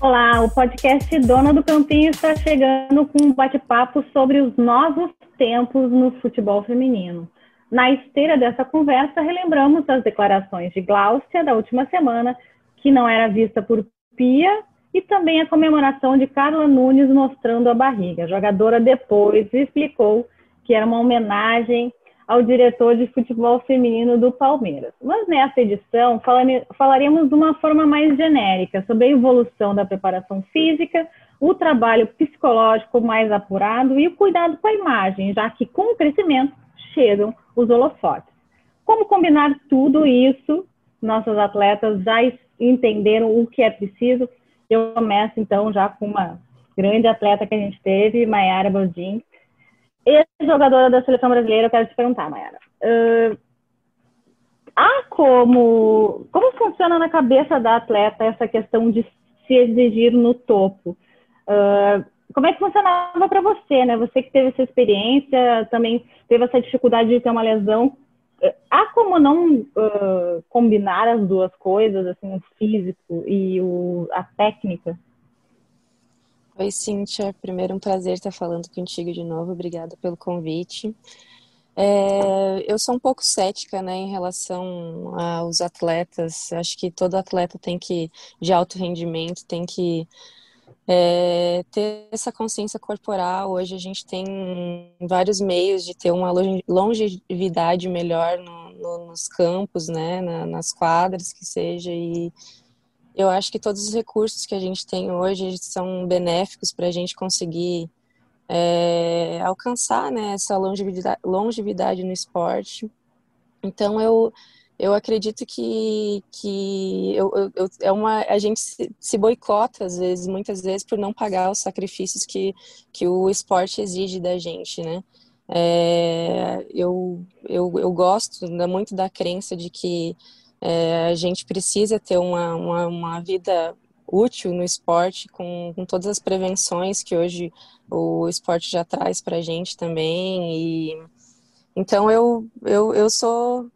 Olá, o podcast Dona do Campinho está chegando com um bate-papo sobre os novos tempos no futebol feminino. Na esteira dessa conversa, relembramos as declarações de Gláucia da última semana, que não era vista por Pia, e também a comemoração de Carla Nunes mostrando a barriga. A jogadora depois explicou que era uma homenagem ao diretor de futebol feminino do Palmeiras. Mas nessa edição falaremos de uma forma mais genérica sobre a evolução da preparação física, o trabalho psicológico mais apurado e o cuidado com a imagem, já que com o crescimento chegam os holofotes. Como combinar tudo isso? Nossas atletas já entenderam o que é preciso. Eu começo então já com uma grande atleta que a gente teve, Mayara Baldin, ex-jogadora da seleção brasileira, eu quero te perguntar, Mayara. Uh, há como. Como funciona na cabeça da atleta essa questão de se exigir no topo? Uh, como é que funcionava para você, né? Você que teve essa experiência, também teve essa dificuldade de ter uma lesão. Há como não uh, combinar as duas coisas, assim, o físico e o, a técnica? Oi, Cíntia. Primeiro, um prazer estar falando contigo de novo. Obrigada pelo convite. É, eu sou um pouco cética, né, em relação aos atletas. Acho que todo atleta tem que, de alto rendimento, tem que é, ter essa consciência corporal. Hoje a gente tem vários meios de ter uma longevidade melhor no, no, nos campos, né, na, nas quadras que seja e eu acho que todos os recursos que a gente tem hoje são benéficos para a gente conseguir é, alcançar né, essa longevidade, longevidade no esporte. Então, eu, eu acredito que, que eu, eu, é uma, a gente se, se, boicota, às vezes, muitas vezes, por não pagar os sacrifícios que, que o esporte exige da gente, né? É, eu, eu, eu gosto muito da crença de que é, a gente precisa ter uma, uma, uma vida útil no esporte, com, com, todas as prevenções que hoje o esporte já traz para a gente também. E, então eu, eu, eu sou,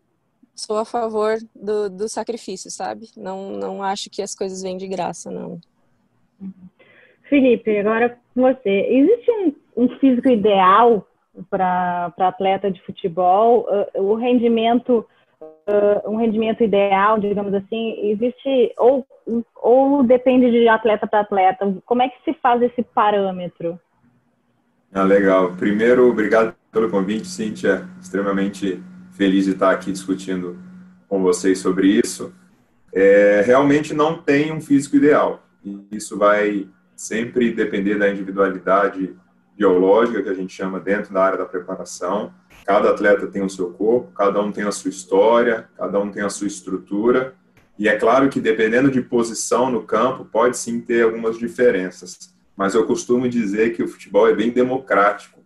sou a favor do, do sacrifício, sabe? Não, não acho que as coisas vêm de graça, não. Felipe, agora com você. Existe um, um físico ideal para atleta de futebol? O rendimento uh, um rendimento ideal, digamos assim, existe ou, ou depende de atleta para atleta? Como é que se faz esse parâmetro? Ah, legal. Primeiro, obrigado pelo convite, Cíntia. Extremamente feliz de estar aqui discutindo com vocês sobre isso. É, realmente não tem um físico ideal. Isso vai sempre depender da individualidade biológica que a gente chama dentro da área da preparação. Cada atleta tem o seu corpo, cada um tem a sua história, cada um tem a sua estrutura. E é claro que dependendo de posição no campo, pode sim ter algumas diferenças. Mas eu costumo dizer que o futebol é bem democrático.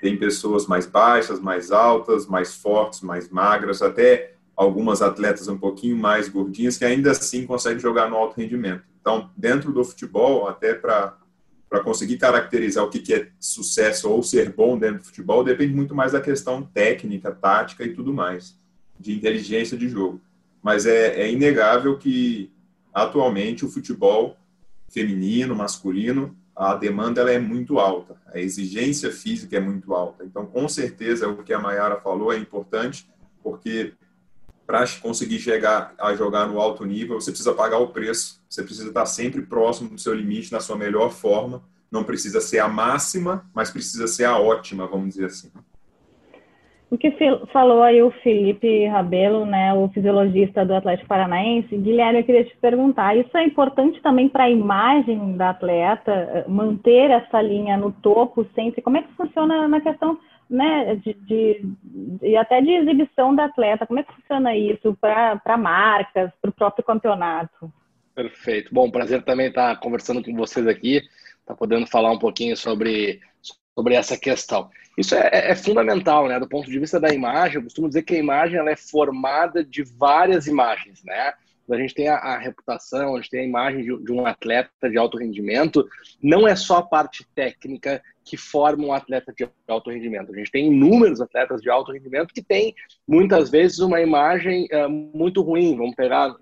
Tem pessoas mais baixas, mais altas, mais fortes, mais magras, até algumas atletas um pouquinho mais gordinhas que ainda assim conseguem jogar no alto rendimento. Então, dentro do futebol, até para para conseguir caracterizar o que, é sucesso ou ser bom dentro do futebol depende muito mais da questão técnica, tática e tudo mais, de inteligência de jogo. Mas é, é inegável que atualmente o futebol feminino, masculino, a demanda ela é muito alta, a exigência física é muito alta. Então, com certeza, o que a Mayara falou é importante, porque para conseguir chegar a jogar no alto nível, você precisa pagar o preço, você precisa estar sempre próximo do seu limite, na sua melhor forma. Não precisa ser a máxima, mas precisa ser a ótima, vamos dizer assim. O que falou aí o Felipe Rabelo, né, o fisiologista do Atlético Paranaense, Guilherme, eu queria te perguntar, isso é importante também para a imagem da atleta, manter essa linha no topo sempre? Como é que funciona na questão né, de, de, até de exibição da atleta. Como é que funciona isso para marcas, para o próprio campeonato? Perfeito. Bom, prazer também estar conversando com vocês aqui, estar tá podendo falar um pouquinho sobre, sobre essa questão. Isso é, é, é, fundamental, né? Do ponto de vista da imagem, eu costumo dizer que a imagem ela é formada de várias imagens, né? a gente tem a, a, reputação, a gente tem a imagem de, de, um atleta de alto rendimento, não é só a parte técnica que forma um atleta de alto rendimento. A gente tem inúmeros atletas de alto rendimento que têm, muitas vezes, uma imagem uh, muito ruim. Vamos pegar uh,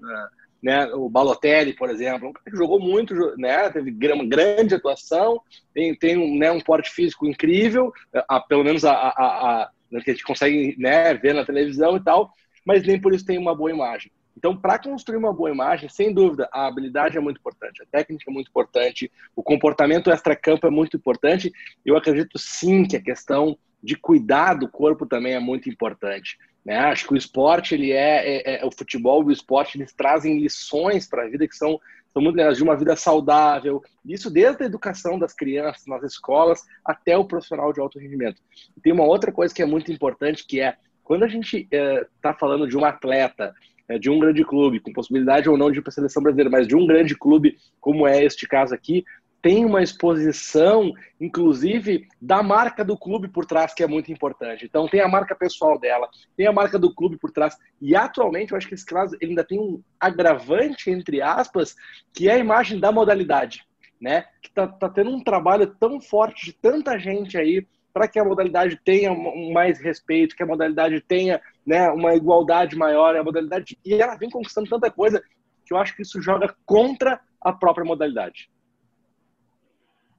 né? O Balotelli, por exemplo, um que jogou muito, né? Teve uma grande atuação, tem, tem um, né, um porte físico incrível, a, pelo menos a, a, a, que a gente consegue né, ver na televisão e tal, mas nem por isso tem uma boa imagem. Então, para construir uma boa imagem, sem dúvida, a habilidade é muito importante, a técnica é muito importante, o comportamento extra-campo é muito importante. Eu acredito sim que a questão de cuidar do corpo também é muito importante. Né? Acho que o esporte, ele é, é, é o futebol e o esporte, eles trazem lições para a vida que são, são muito legais, de uma vida saudável. Isso desde a educação das crianças nas escolas até o profissional de alto rendimento. E tem uma outra coisa que é muito importante, que é quando a gente está é, falando de um atleta é, de um grande clube, com possibilidade ou não de ir para a seleção brasileira, mas de um grande clube, como é este caso aqui, tem uma exposição, inclusive, da marca do clube por trás, que é muito importante. Então, tem a marca pessoal dela, tem a marca do clube por trás. E, atualmente, eu acho que esse caso ainda tem um agravante, entre aspas, que é a imagem da modalidade, né? Que está tá tendo um trabalho tão forte de tanta gente aí para que a modalidade tenha mais respeito, que a modalidade tenha né, uma igualdade maior, a modalidade e ela vem conquistando tanta coisa que eu acho que isso joga contra a própria modalidade.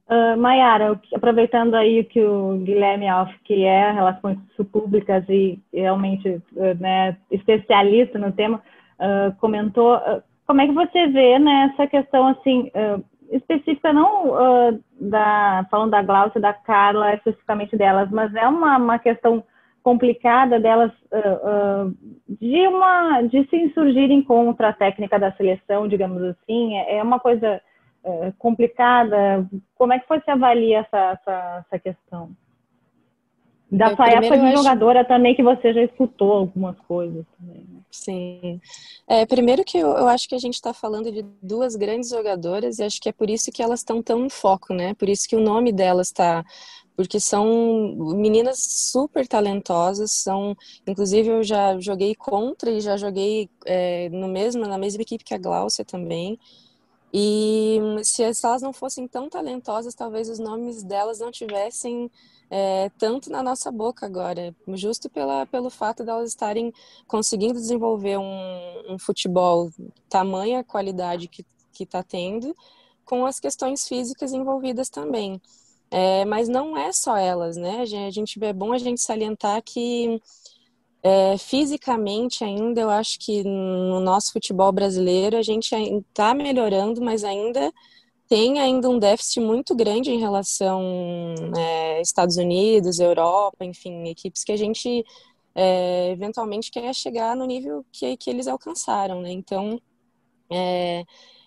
Uh, Mayara, aproveitando aí o que o Guilherme Alf, que é Relações Públicas e realmente uh, né, especialista no tema, uh, comentou, como é que você vê né, essa questão assim, específica, não da, falando da Glaucia da Carla, especificamente delas, mas é uma, uma questão complicada delas de uma de se insurgirem contra a técnica da seleção, digamos assim, é, é uma coisa é, complicada. Como é que você avalia essa, essa, essa questão? Da é, sua época de jogadora acho... também, que você já escutou algumas coisas também. Né? Sim. É, primeiro que eu, eu acho que a gente está falando de duas grandes jogadoras e acho que é por isso que elas estão tão em foco, né? Por isso que o nome delas está porque são meninas super talentosas, são, inclusive eu já joguei contra e já joguei é, no mesmo na mesma equipe que a Gláucia também. E se elas não fossem tão talentosas, talvez os nomes delas não tivessem é, tanto na nossa boca agora, justo pela, pelo fato delas estarem conseguindo desenvolver um, um futebol tamanha qualidade que está tendo, com as questões físicas envolvidas também. É, mas não é só elas, né? A gente é bom a gente salientar que é, fisicamente ainda, eu acho que no nosso futebol brasileiro a gente está melhorando, mas ainda tem ainda um déficit muito grande em relação é, Estados Unidos, Europa, enfim, equipes que a gente é, eventualmente quer chegar no nível que, que eles alcançaram, né? Então, é,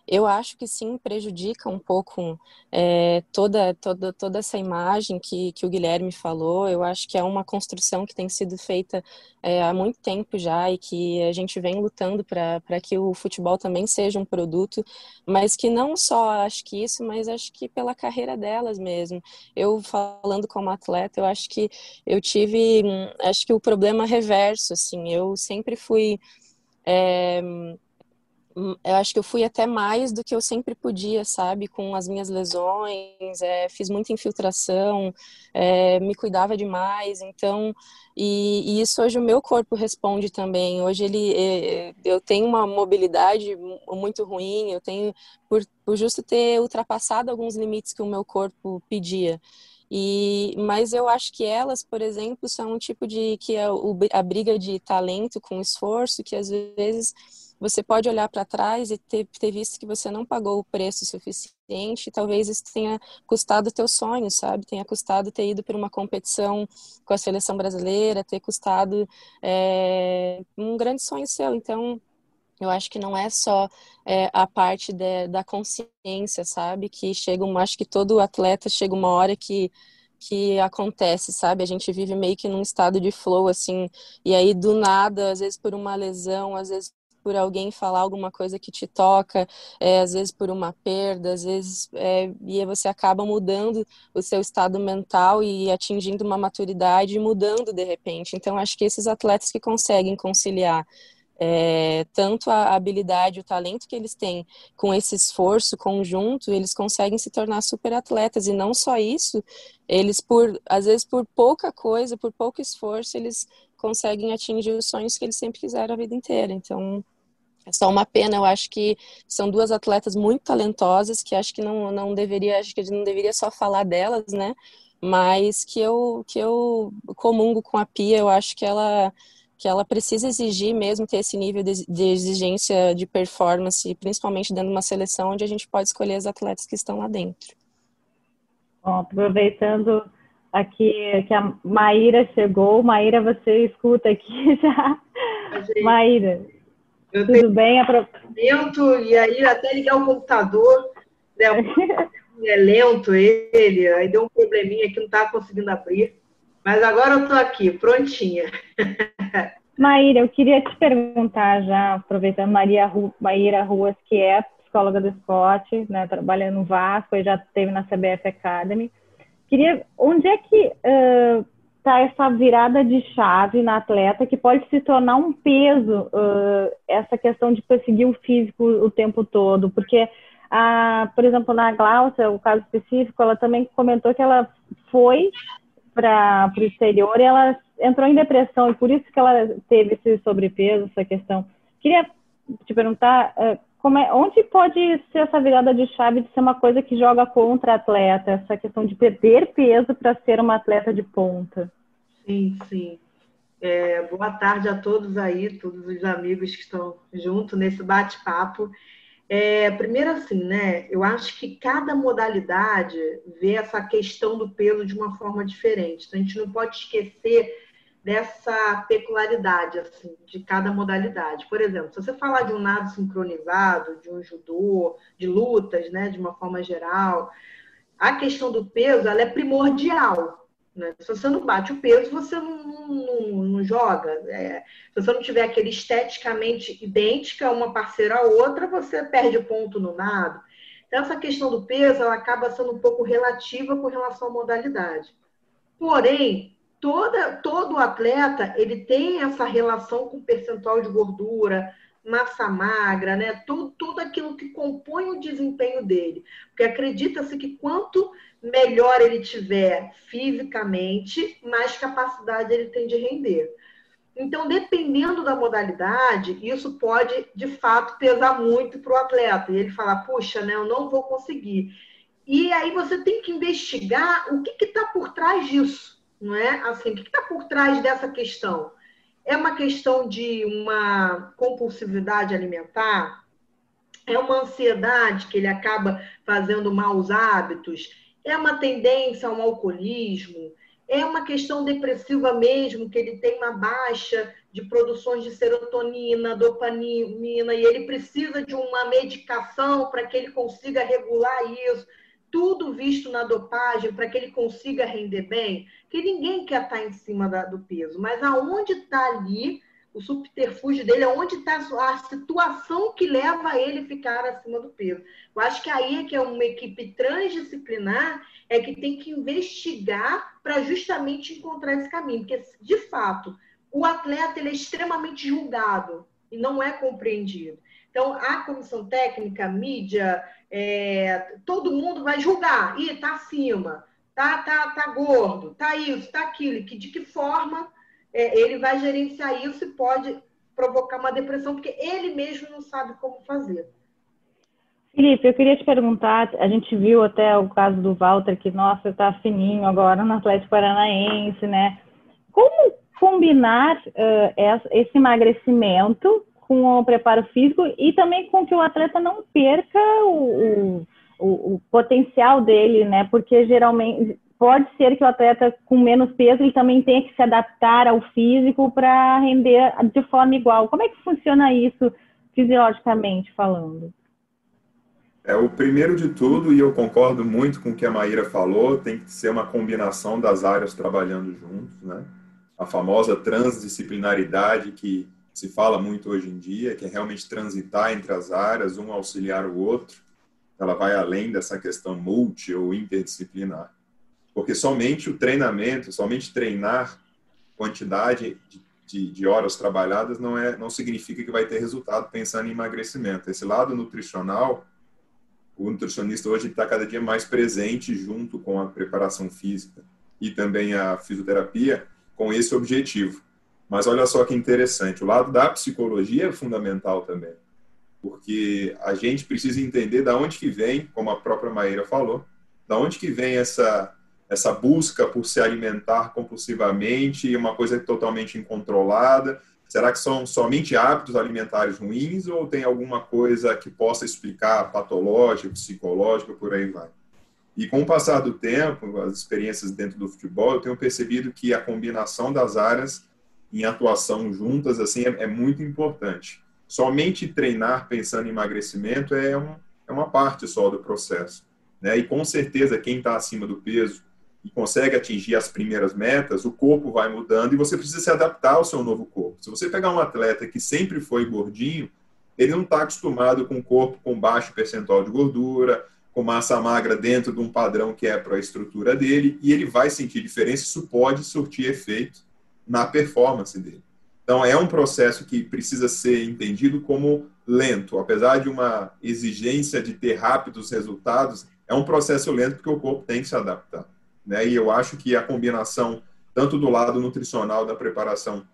eu acho que sim prejudica um pouco é, toda, toda, toda essa imagem que, que o Guilherme falou. Eu acho que é uma construção que tem sido feita é, há muito tempo já e que a gente vem lutando para que o futebol também seja um produto, mas que não só acho que isso, mas acho que pela carreira delas mesmo. Eu falando como atleta, eu acho que eu tive, acho que o problema reverso, assim, eu sempre fui é, eu acho que eu fui até mais do que eu sempre podia, sabe? Com as minhas lesões, é, fiz muita infiltração, é, me cuidava demais, então, e, e, isso hoje o meu corpo responde também. Hoje ele, é, eu tenho uma mobilidade muito ruim, eu tenho, por, por justo ter ultrapassado alguns limites que o meu corpo pedia. E, mas eu acho que elas, por exemplo, são um tipo de que é o, a briga de talento com esforço, que às vezes você pode olhar para trás e ter, ter visto que você não pagou o preço suficiente, talvez isso tenha custado teu sonho, sabe? Tenha custado ter ido para uma competição com a seleção brasileira, ter custado é, um grande sonho seu. Então, eu acho que não é só é, a parte de, da consciência, sabe? Que chega, acho que todo atleta chega uma hora que que acontece, sabe? A gente vive meio que num estado de flow, assim, e aí do nada, às vezes por uma lesão, às vezes por alguém falar alguma coisa que te toca, é, às vezes por uma perda, às vezes é, e você acaba mudando o seu estado mental e atingindo uma maturidade e mudando de repente. Então acho que esses atletas que conseguem conciliar é, tanto a habilidade, o talento que eles têm com esse esforço conjunto, eles conseguem se tornar super atletas. E não só isso, eles, por às vezes, por pouca coisa, por pouco esforço, eles conseguem atingir os sonhos que eles sempre quiseram a vida inteira. Então, É só uma pena, eu acho que são duas atletas muito talentosas, que acho que não, não deveria, acho que não deveria só falar delas, né? Mas que eu, que eu comungo com a Pia, eu acho que ela que ela precisa exigir mesmo ter esse nível de, de, exigência de performance, principalmente dentro de uma seleção onde a gente pode escolher as atletas que estão lá dentro. Bom, aproveitando aqui que a Maíra chegou, Maíra, você escuta aqui já. Maíra, eu tudo bem? Aproveitamento, e aí até ligar o computador, né, é lento ele, aí deu um probleminha que não estava conseguindo abrir. Mas agora eu estou aqui, prontinha. Maíra, eu queria te perguntar já, aproveitando Maria Ru, Maíra Ruas, que é psicóloga do esporte, né, trabalha no Vasco e já esteve na CBF Academy. Queria, onde é que está essa virada de chave na atleta que pode se tornar um peso uh, essa questão de perseguir o físico o tempo todo? Porque, a, por exemplo, na Glaucia, o caso específico, ela também comentou que ela foi para o exterior e ela entrou em depressão e por isso que ela teve esse sobrepeso, essa questão. Queria te perguntar uh, é, onde pode ser essa virada de chave de ser uma coisa que joga contra a atleta, essa questão de perder peso para ser uma atleta de ponta? Sim, sim. É, boa tarde a todos aí, todos os amigos que estão junto nesse bate-papo. É, primeiro assim, né? Eu acho que cada modalidade vê essa questão do peso de uma forma diferente. Então, a gente não pode esquecer dessa peculiaridade assim, de cada modalidade. Por exemplo, se você falar de um nado sincronizado, de um judô, de lutas, né, de uma forma geral, a questão do peso ela é primordial. Né? Se você não bate o peso, você não, não, não joga. É, se você não tiver aquele esteticamente idêntica uma parceira a outra, você perde ponto no nado. Então, essa questão do peso ela acaba sendo um pouco relativa com relação à modalidade. Porém, toda, todo atleta ele tem essa relação com percentual de gordura, massa magra, né? Tudo, tudo aquilo que compõe o desempenho dele. Porque acredita-se que quanto melhor ele tiver fisicamente, mais capacidade ele tem de render. Então, dependendo da modalidade, isso pode, de fato, pesar muito para o atleta. E ele falar, puxa, né, eu não vou conseguir. E aí você tem que investigar o que está por trás disso, não é? Assim, o que está por trás dessa questão? É uma questão de uma compulsividade alimentar? É uma ansiedade que ele acaba fazendo maus hábitos? É uma tendência ao alcoolismo? É uma questão depressiva mesmo, que ele tem uma baixa de produções de serotonina, dopamina, e ele precisa de uma medicação para que ele consiga regular isso. Tudo visto na dopagem para que ele consiga render bem, que ninguém quer estar tá em cima da, do peso, mas aonde está ali o subterfúgio dele, onde está a situação que leva ele a ficar acima do peso. Eu acho que aí é que é uma equipe transdisciplinar é que tem que investigar para justamente encontrar esse caminho, porque de fato o atleta ele é extremamente julgado e não é compreendido. Então a comissão técnica, mídia, é, todo mundo vai julgar, e está acima, tá, tá, tá gordo, tá isso, tá aquilo, que de que forma é, ele vai gerenciar isso e pode provocar uma depressão, porque ele mesmo não sabe como fazer. Felipe, eu queria te perguntar, a gente viu até o caso do Walter, que, nossa, está fininho agora no Atlético Paranaense, né? Como combinar uh, esse emagrecimento com o preparo físico e também com que o atleta não perca o, o, o potencial dele, né? Porque geralmente pode ser que o atleta com menos peso ele também tenha que se adaptar ao físico para render de forma igual. Como é que funciona isso fisiologicamente falando? É o primeiro de tudo, e eu concordo muito com o que a Maíra falou, tem que ser uma combinação das áreas trabalhando juntos, né? A famosa transdisciplinaridade que se fala muito hoje em dia, que é realmente transitar entre as áreas, um auxiliar o outro. Ela vai além dessa questão multi ou interdisciplinar. Porque somente o treinamento, somente treinar quantidade de, de, de, horas trabalhadas não, é, não significa que vai ter resultado pensando em emagrecimento. Esse lado nutricional, o nutricionista hoje está cada dia mais presente junto com a preparação física e também a fisioterapia com esse objetivo. Mas olha só que interessante, o lado da psicologia é fundamental também. porque a gente precisa entender da onde que vem, como a própria Maíra falou, da onde que vem essa essa busca por se alimentar compulsivamente e uma coisa totalmente incontrolada. Será que são somente hábitos alimentares ruins ou tem alguma coisa que possa explicar patológico, psicológico, por aí vai? E com o passar do tempo, as experiências dentro do futebol, eu tenho percebido que a combinação das áreas em atuação juntas assim é, é muito importante. Somente treinar pensando em emagrecimento é, um, é uma parte só do processo. Né? E com certeza quem está acima do peso e consegue atingir as primeiras metas, o corpo vai mudando e você precisa se adaptar ao seu novo corpo. Se você pegar um atleta que sempre foi gordinho, ele não está acostumado com um corpo com baixo percentual de gordura, com massa magra dentro de um padrão que é para a estrutura dele, e ele vai sentir diferença. Isso pode surtir efeito na performance dele. Então, é um processo que precisa ser entendido como lento. Apesar de uma exigência de ter rápidos resultados, é um processo lento porque o corpo tem que se adaptar. Né? E eu acho que a combinação, tanto do lado nutricional da preparação,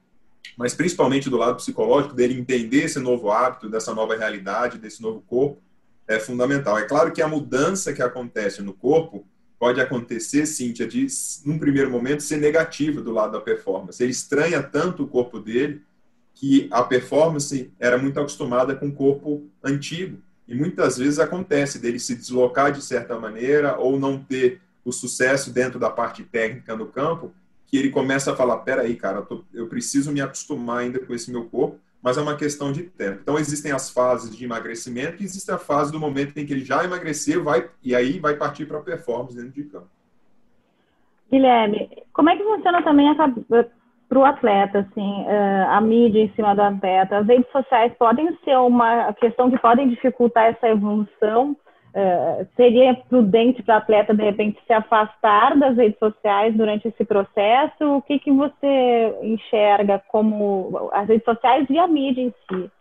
mas principalmente do lado psicológico, dele entender esse novo hábito, dessa nova realidade, desse novo corpo, é fundamental. É claro que a mudança que acontece no corpo pode acontecer, Cíntia, de, num primeiro momento, ser negativa do lado da performance. Ele estranha tanto o corpo dele que a performance era muito acostumada com o corpo antigo. E muitas vezes acontece dele se deslocar de certa maneira ou não ter o sucesso dentro da parte técnica no campo, que ele começa a falar: peraí, cara, eu, tô, eu preciso me acostumar ainda com esse meu corpo mas é uma questão de tempo. Então, existem as fases de emagrecimento e existe a fase do momento em que ele já emagreceu vai, e aí vai partir para a performance dentro de campo. Guilherme, como é que funciona também para o atleta, assim, eh, a mídia em cima do atleta? As redes sociais podem ser uma questão que podem dificultar essa evolução Uh, seria prudente para atleta, de repente, se afastar das redes sociais durante esse processo? O que, que você enxerga como as redes sociais e a mídia em si?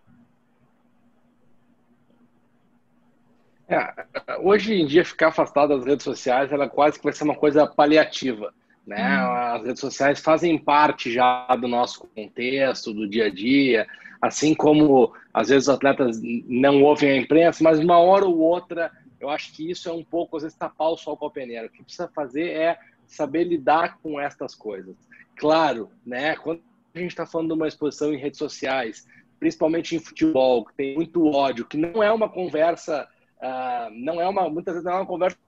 É, hoje em dia, ficar afastado das redes sociais ela quase que vai ser uma coisa paliativa. Né? Hum. As redes sociais fazem parte já do nosso contexto, do dia a dia, assim como às vezes os atletas não ouvem a imprensa, mas uma hora ou outra eu acho que isso é um pouco, às vezes, tapar o sol com a peneira. O que precisa fazer é saber lidar com estas coisas. Claro, né? Quando a gente está falando de uma exposição em redes sociais, principalmente em futebol, que tem muito ódio, que não é uma conversa, uh, não é uma, muitas vezes não é uma conversa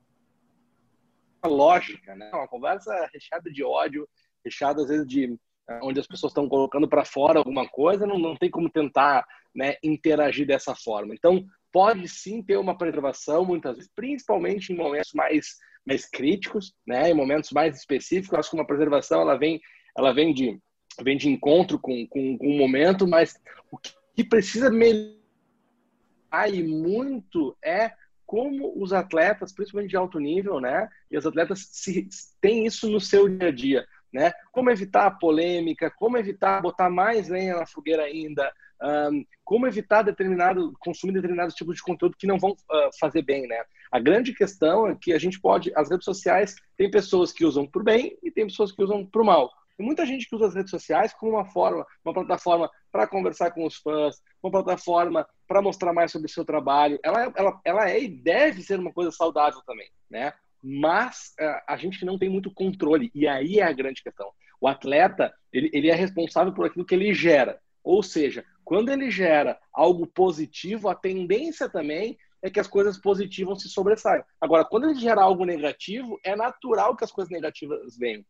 lógica, né? É uma conversa recheada de ódio, recheada às vezes de uh, onde as pessoas estão colocando para fora alguma coisa, não, não tem como tentar né, interagir dessa forma. Então, pode sim ter uma preservação, muitas vezes, principalmente em momentos mais, mais críticos, né, em momentos mais específicos. acho que uma preservação ela vem, ela vem, de, vem de encontro com, com, com um momento, mas o que precisa melhorar e muito é como os atletas, principalmente de alto nível, né, e os atletas se, têm isso no seu dia a dia. Né? Como evitar a polêmica, como evitar botar mais lenha na fogueira ainda, um, como evitar determinado consumir determinados tipos de conteúdo que não vão uh, fazer bem, né? A grande questão é que a gente pode, as redes sociais tem pessoas que usam por bem e tem pessoas que usam por mal. Tem muita gente que usa as redes sociais como uma forma, uma plataforma para conversar com os fãs, uma plataforma para mostrar mais sobre o seu trabalho. Ela, ela, ela é e deve ser uma coisa saudável também, né? Mas uh, a gente não tem muito controle e aí é a grande questão. O atleta ele, ele é responsável por aquilo que ele gera. Ou seja, quando ele gera algo positivo, a tendência também é que as coisas positivas se sobressaiam. Agora, quando ele gera algo negativo, é natural que as coisas negativas venham.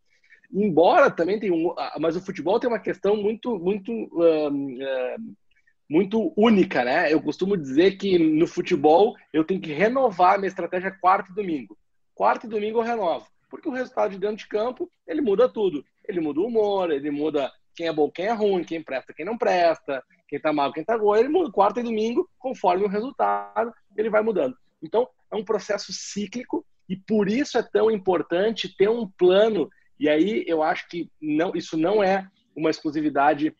Embora também tenha um, mas o futebol tem uma questão muito, muito, muito única, né? Eu costumo dizer que no futebol eu tenho que renovar a minha estratégia quarto e domingo. Quarto e domingo eu renovo, porque o resultado de dentro de campo ele muda tudo. Ele muda o humor, ele muda quem é bom, quem é ruim, quem presta, quem não presta, quem tá mal, quem tá bom. Ele muda quarta e domingo, conforme o resultado, ele vai mudando. Então, é um processo cíclico e por isso é tão importante ter um plano. E aí eu acho que não, isso não é uma exclusividade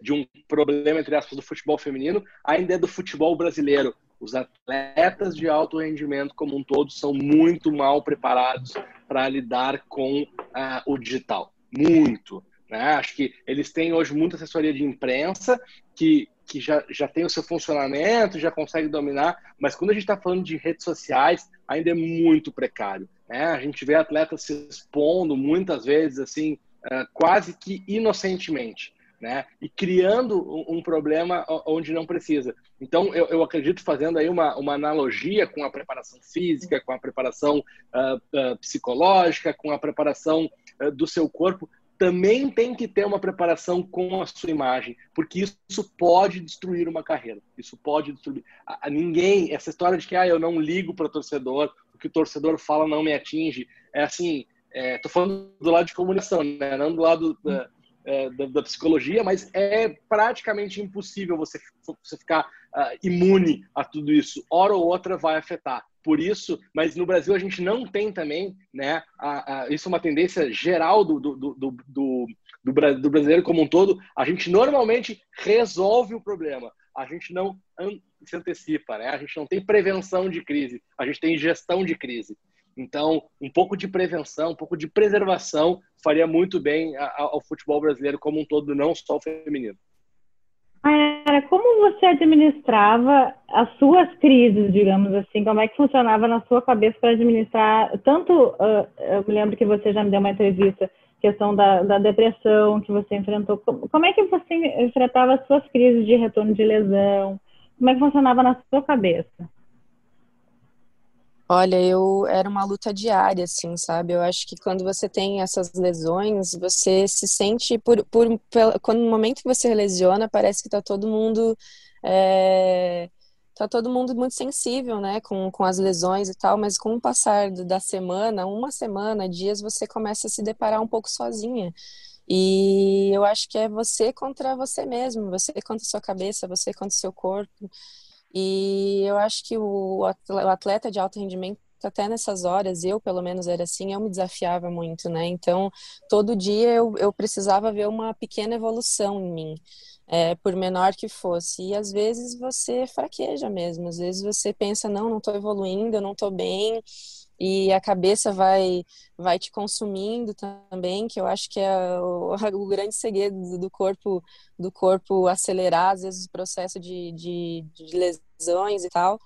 de um problema, entre aspas, do futebol feminino, ainda é do futebol brasileiro. Os atletas de alto rendimento, como um todo, são muito mal preparados para lidar com uh, o digital. Muito. Né? Acho que eles têm hoje muita assessoria de imprensa que, que já, já tem o seu funcionamento, já consegue dominar, mas quando a gente está falando de redes sociais, ainda é muito precário. Né? A gente vê atletas se expondo muitas vezes, assim, uh, quase que inocentemente. Né? E criando um, problema onde não precisa. Então, eu, eu, acredito fazendo aí uma, uma analogia com a preparação física, com a preparação uh, uh, psicológica, com a preparação uh, do seu corpo, também tem que ter uma preparação com a sua imagem, porque isso pode destruir uma carreira. Isso pode destruir. A, a ninguém, essa história de que ah, eu não ligo para o torcedor, o que o torcedor fala não me atinge, é assim, é, falando do lado de comunicação, né? não do lado é, da, da, psicologia, mas é praticamente impossível você, você ficar uh, imune a tudo isso. Hora ou outra vai afetar. Por isso, mas no Brasil a gente não tem também, né? A, a, isso é uma tendência geral do, do, do, do, do, brasileiro como um todo. A gente normalmente resolve o problema. A gente não se antecipa, né? A gente não tem prevenção de crise, a gente tem gestão de crise. Então, um pouco de prevenção, um pouco de preservação faria muito bem ao futebol brasileiro como um todo, não só o feminino. Era como você administrava as suas crises, digamos assim? Como é que funcionava na sua cabeça para administrar? Tanto, uh, eu me lembro que você já me deu uma entrevista, questão da, da depressão que você enfrentou. Como, como é que você enfrentava as suas crises de retorno de lesão? Como é que funcionava na sua cabeça? Olha, eu era uma luta diária, assim, sabe? Eu acho que quando você tem essas lesões, você se sente por, por, quando no momento que você lesiona, parece que tá todo mundo é, tá todo mundo muito sensível, né, com, com as lesões e tal, mas com o passar da semana, uma semana, dias, você começa a se deparar um pouco sozinha. E eu acho que é você contra você mesmo, você contra sua cabeça, você contra seu corpo. E eu acho que o atleta de alto rendimento até nessas horas, eu pelo menos era assim, eu me desafiava muito, né? Então, todo dia eu, eu precisava ver uma pequena evolução em mim, é, por menor que fosse. E às vezes você fraqueja mesmo, às vezes você pensa, não, não estou evoluindo, não estou bem, e a cabeça vai vai te consumindo também, que eu acho que é o, o grande segredo do corpo do corpo acelerar às vezes o processo de, de, de lesões e tal.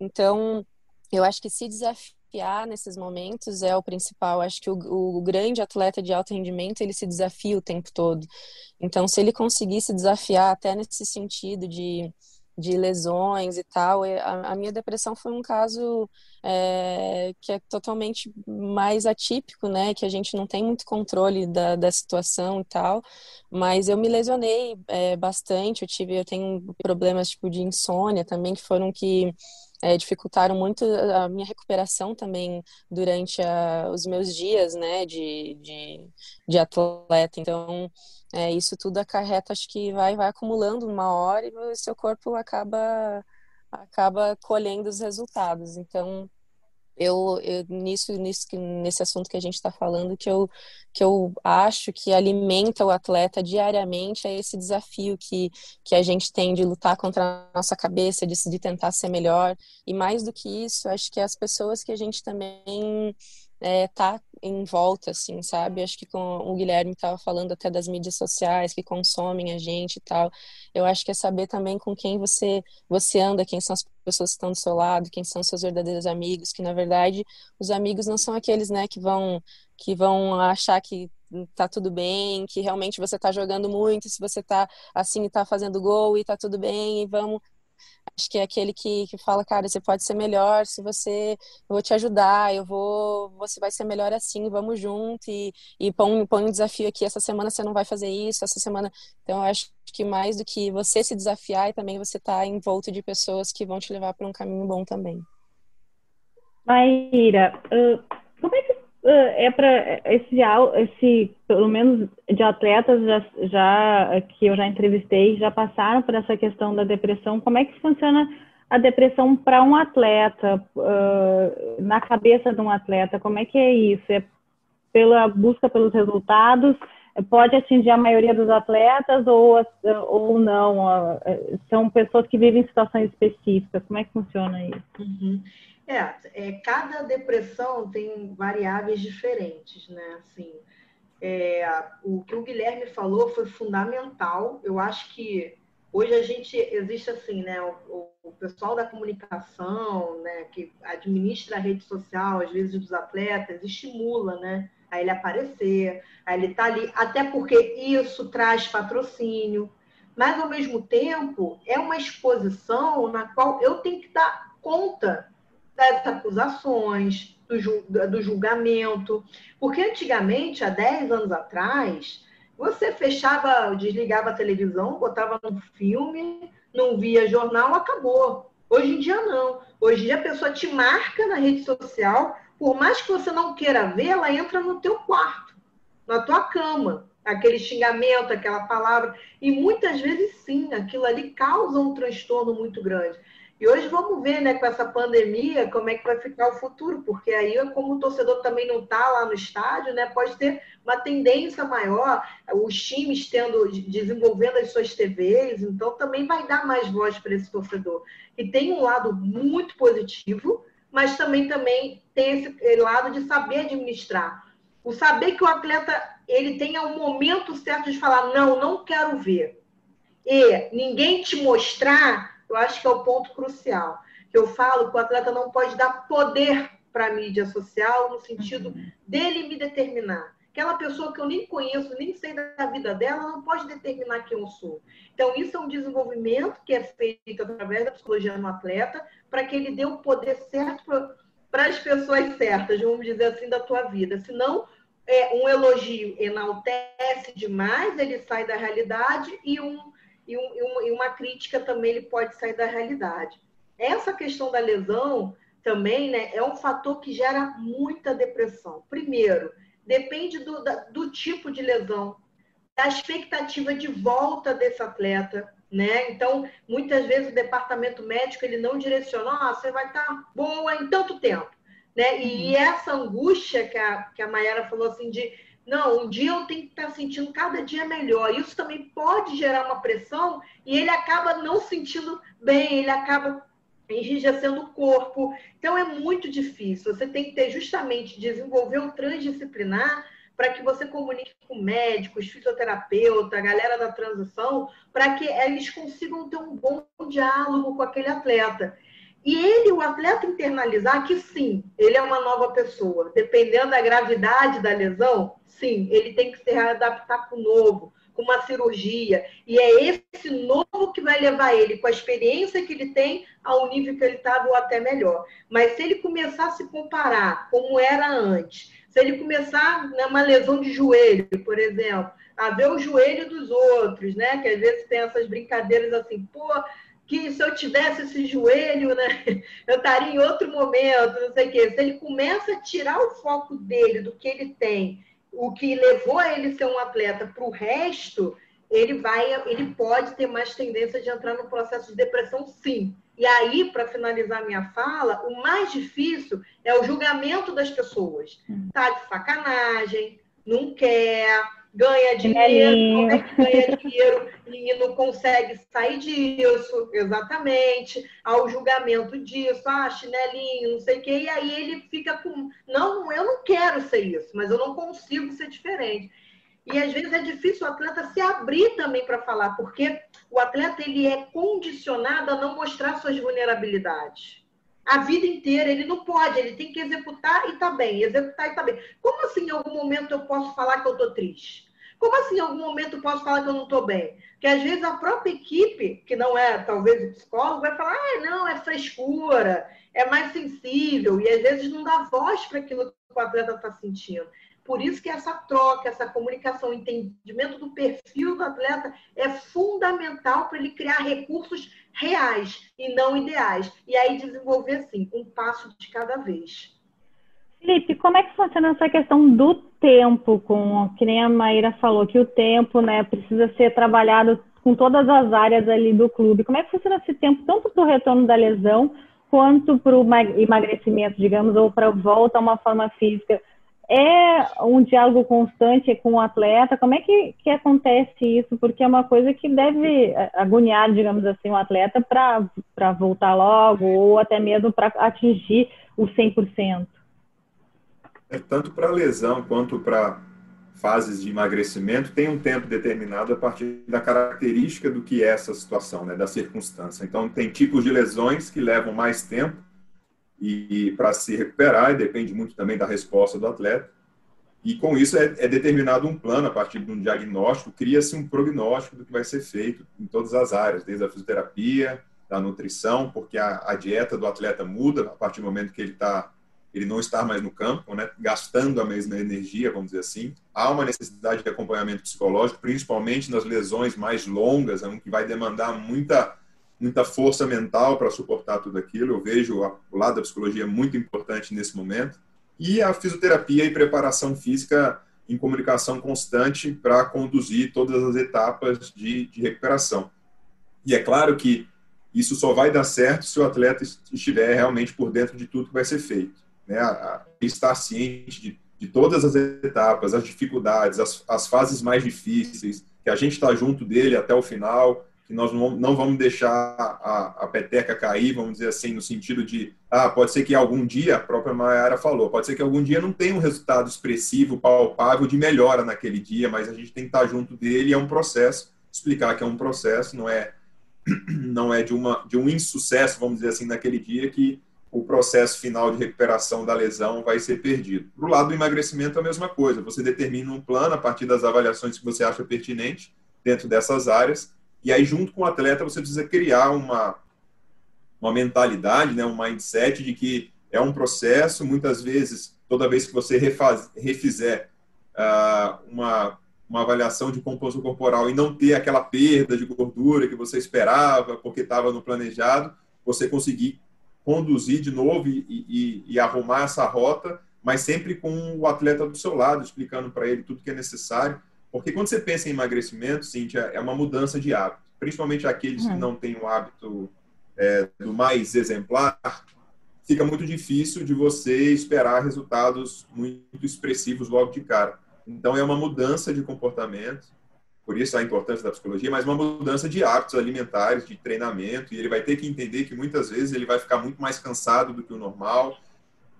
Então, eu acho que se desafiar nesses momentos é o principal. Acho que o, o, grande atleta de alto rendimento ele se desafia o tempo todo. Então, se ele conseguir se desafiar até nesse sentido de de lesões e tal. A, a minha depressão foi um caso é, que é totalmente mais atípico, né? Que a gente não tem muito controle da, da situação e tal. Mas eu me lesionei é, bastante. Eu tive, eu tenho problemas tipo de insônia também que foram que é, dificultaram muito a minha recuperação também durante a, os meus dias, né? De, de, de atleta. Então é, isso tudo acarreta, acho que vai, vai acumulando uma hora e o seu corpo acaba, acaba colhendo os resultados. Então, eu, eu nisso, nisso, nesse assunto que a gente está falando, que eu, que eu acho que alimenta o atleta diariamente é esse desafio que, que a gente tem de lutar contra a nossa cabeça, de, de tentar ser melhor. E mais do que isso, acho que as pessoas que a gente também é, tá em volta, assim, sabe? Acho que com o Guilherme estava falando até das mídias sociais que consomem a gente e tal. Eu acho que é saber também com quem você você anda, quem são as pessoas que estão do seu lado, quem são seus verdadeiros amigos, que na verdade os amigos não são aqueles, né, que vão que vão achar que tá tudo bem, que realmente você tá jogando muito, se você tá assim e tá fazendo gol e tá tudo bem, e vamos Acho que é aquele que, que fala, cara, você pode ser melhor se você. Eu vou te ajudar, eu vou. Você vai ser melhor assim, vamos junto. E, e põe, põe um desafio aqui. Essa semana você não vai fazer isso, essa semana. Então, eu acho que mais do que você se desafiar, e também você tá envolto de pessoas que vão te levar para um caminho bom também. Maíra, como é que é para esse, esse, pelo menos de atletas já, já que eu já entrevistei, já passaram por essa questão da depressão. Como é que funciona a depressão para um atleta, uh, na cabeça de um atleta? Como é que é isso? É pela busca pelos resultados? Pode atingir a maioria dos atletas ou, ou não? São pessoas que vivem em situações específicas. Como é que funciona isso? Uhum. É, é, cada depressão tem variáveis diferentes, né? Assim, é, o que o Guilherme falou foi fundamental. Eu acho que Hoje a gente existe assim, né? O, o, pessoal da comunicação, né, que administra a rede social, às vezes dos atletas, estimula, né? A ele aparecer, a ele estar tá ali, até porque isso traz patrocínio, mas ao mesmo tempo é uma exposição na qual eu tenho que dar conta das acusações, do, julgamento, porque antigamente, há 10 anos atrás, você fechava, desligava a televisão, botava um filme, não via jornal, acabou. Hoje em dia não. Hoje em dia a pessoa te marca na rede social, por mais que você não queira ver, ela entra no teu quarto, na tua cama. Aquele xingamento, aquela palavra. E muitas vezes sim, aquilo ali causa um transtorno muito grande. E hoje vamos ver, né, com essa pandemia, como é que vai ficar o futuro, porque aí, como o torcedor também não está lá no estádio, né, pode ter uma tendência maior, os times tendo, desenvolvendo as suas TVs, então também vai dar mais voz para esse torcedor. E tem um lado muito positivo, mas também, também tem esse lado de saber administrar. O saber que o atleta ele tenha um momento certo de falar, não, não quero ver. E ninguém te mostrar eu acho que é o ponto crucial. Que eu falo que o atleta não pode dar poder para a mídia social no sentido uhum. dele me determinar. Aquela pessoa que eu nem conheço, nem sei da vida dela, não pode determinar quem eu sou. Então, isso é um desenvolvimento que é feito através da psicologia no atleta, para que ele dê o poder certo para as pessoas certas, vamos dizer assim, da tua vida. Senão, é, um elogio enaltece demais, ele sai da realidade, e um e, um, e uma crítica também ele pode sair da realidade. Essa questão da lesão também né, é um fator que gera muita depressão. Primeiro, depende do, da, do tipo de lesão, da expectativa de volta desse atleta, né? Então, muitas vezes o departamento médico ele não direciona, ah, você vai estar tá boa em tanto tempo, né? E uhum. essa angústia que a, que a Mayara falou assim de não, um dia eu tenho que estar sentindo cada dia melhor. Isso também pode gerar uma pressão e ele acaba não sentindo bem, ele acaba enrijecendo o corpo. Então é muito difícil. Você tem que ter justamente desenvolver o transdisciplinar para que você comunique com médicos, fisioterapeuta, galera da transição, para que eles consigam ter um bom diálogo com aquele atleta. E ele, o atleta internalizar que sim, ele é uma nova pessoa. Dependendo da gravidade da lesão, sim, ele tem que se readaptar com o novo, com uma cirurgia. E é esse novo que vai levar ele, com a experiência que ele tem, ao nível que ele estava ou até melhor. Mas se ele começar a se comparar como era antes, se ele começar numa lesão de joelho, por exemplo, a ver o joelho dos outros, né? Que às vezes tem essas brincadeiras assim, pô, que se eu tivesse esse joelho, né, eu estaria em outro momento, não sei o quê. Se ele começa a tirar o foco dele, do que ele tem, o que levou a ele ser um atleta para o resto, ele vai, ele pode ter mais tendência de entrar no processo de depressão, sim. E aí, para finalizar minha fala, o mais difícil é o julgamento das pessoas. Hum. Tá de sacanagem, não quer, ganha dinheiro, como é que ganha dinheiro? E não consegue sair disso, exatamente, ao julgamento disso, ah, chinelinho, não sei o quê, e aí ele fica com, não, eu não quero ser isso, mas eu não consigo ser diferente. E às vezes é difícil o atleta se abrir também para falar, porque o atleta ele é condicionado a não mostrar suas vulnerabilidades a vida inteira. Ele não pode, ele tem que executar e tá bem, executar e tá bem. Como assim em algum momento eu posso falar que eu tô triste? Como assim em algum momento eu posso falar que eu não tô bem? Porque às vezes a própria equipe, que não é talvez o psicólogo, vai falar: ah, não, é frescura, é mais sensível, e às vezes não dá voz para aquilo que o atleta está sentindo. Por isso que essa troca, essa comunicação, entendimento do perfil do atleta é fundamental para ele criar recursos reais e não ideais. E aí desenvolver, assim, um passo de cada vez. Felipe, como é que funciona essa questão do tempo, com que nem a Maíra falou, que o tempo né, precisa ser trabalhado com todas as áreas ali do clube. Como é que funciona esse tempo, tanto para o retorno da lesão, quanto para o emagrecimento, digamos, ou para volta a uma forma física? É um diálogo constante com o atleta? Como é que, que acontece isso? Porque é uma coisa que deve agoniar, digamos assim, o atleta para voltar logo ou até mesmo para atingir o 100%. É, tanto para lesão quanto para fases de emagrecimento têm um tempo determinado a partir da característica do que é essa situação, né, da circunstância. Então, tem tipos de lesões que levam mais tempo e, e para se recuperar, e depende muito também da resposta do atleta. E com isso é, é determinado um plano a partir de um diagnóstico, cria-se um prognóstico do que vai ser feito em todas as áreas, desde a fisioterapia, da nutrição, porque a, a dieta do atleta muda a partir do momento que ele está ele não está mais no campo, né, gastando a mesma energia, vamos dizer assim. Há uma necessidade de acompanhamento psicológico, principalmente nas lesões mais longas, né, que vai demandar muita muita força mental para suportar tudo aquilo. Eu vejo o lado da psicologia muito importante nesse momento. E a fisioterapia e preparação física em comunicação constante para conduzir todas as etapas de, de recuperação. E é claro que isso só vai dar certo se o atleta estiver realmente por dentro de tudo que vai ser feito né, a, estar ciente de, de, todas as etapas, as dificuldades, as, as fases mais difíceis, que a gente está junto dele até o final, que nós não, vamos deixar a, a, peteca cair, vamos dizer assim, no sentido de, ah, pode ser que algum dia, a própria Mayara falou, pode ser que algum dia não tenha um resultado expressivo, palpável de melhora naquele dia, mas a gente tem que estar junto dele, é um processo, explicar que é um processo, não é não é de, uma, de um insucesso, vamos dizer assim, naquele dia que o processo final de recuperação da lesão vai ser perdido. Para o lado do emagrecimento, a mesma coisa. Você determina um plano a partir das avaliações que você acha pertinente dentro dessas áreas, e aí, junto com o atleta, você precisa criar uma, uma mentalidade, né, um mindset de que é um processo, muitas vezes, toda vez que você refaz, refizer uh, uma, uma avaliação de composição corporal e não ter aquela perda de gordura que você esperava, porque estava no planejado, você conseguir conduzir de novo e, e, e, arrumar essa rota, mas sempre com o atleta do seu lado, explicando para ele tudo que é necessário. Porque quando você pensa em emagrecimento, Cíntia, é uma mudança de hábito. Principalmente aqueles uhum. que não têm o hábito é, do mais exemplar, fica muito difícil de você esperar resultados muito expressivos logo de cara. Então, é uma mudança de comportamento por isso a importância da psicologia, mas uma mudança de hábitos alimentares, de treinamento, e ele vai ter que entender que muitas vezes ele vai ficar muito mais cansado do que o normal.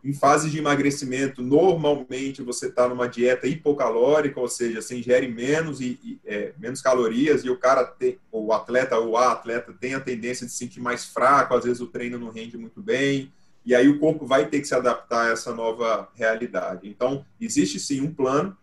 Em fase de emagrecimento, normalmente você está numa dieta hipocalórica, ou seja, você ingere menos e, e é, menos calorias, e o cara tem, o atleta ou a atleta tem a tendência de se sentir mais fraco, às vezes o treino não rende muito bem, e aí o corpo vai ter que se adaptar a essa nova realidade. Então, existe sim um plano,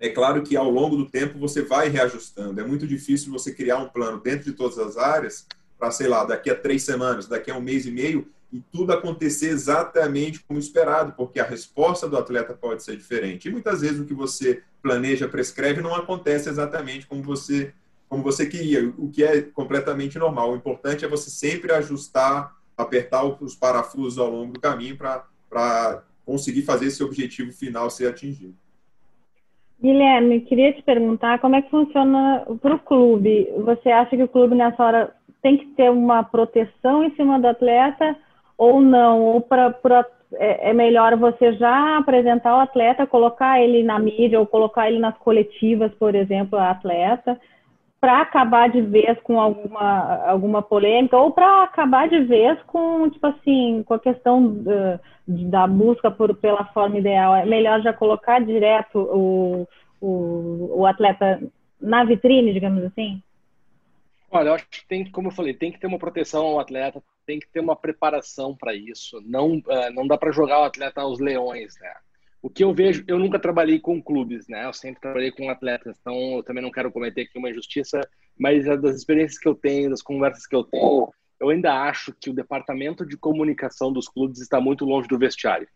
é claro que ao longo do tempo você vai reajustando. É muito difícil você criar um plano dentro de todas as áreas para, sei lá, daqui a três semanas, daqui a um mês e meio, e tudo acontecer exatamente como esperado, porque a resposta do atleta pode ser diferente. E muitas vezes o que você planeja, prescreve, não acontece exatamente como você, como você queria, o que é completamente normal. O importante é você sempre ajustar, apertar os parafusos ao longo do caminho para conseguir fazer esse objetivo final ser atingido. Guilherme, queria te perguntar como é que funciona para o clube. Você acha que o clube nessa hora tem que ter uma proteção em cima do atleta ou não? Ou pra, pra, é, é melhor você já apresentar o atleta, colocar ele na mídia ou colocar ele nas coletivas, por exemplo, a atleta, para acabar de vez com alguma, alguma polêmica ou para acabar de vez com, tipo assim, com a questão da busca por, pela forma ideal. É melhor já colocar direto o, o, o atleta na vitrine, digamos assim? Olha, eu acho que tem, como eu falei, tem que ter uma proteção ao atleta, tem que ter uma preparação para isso. Não, uh, não dá para jogar o atleta aos leões, né? O que eu vejo, eu nunca trabalhei com clubes, né? Eu sempre trabalhei com atletas, então eu também não quero cometer aqui uma injustiça, mas das experiências que eu tenho, das conversas que eu tenho, eu ainda acho que o departamento de comunicação dos clubes está muito longe do vestiário.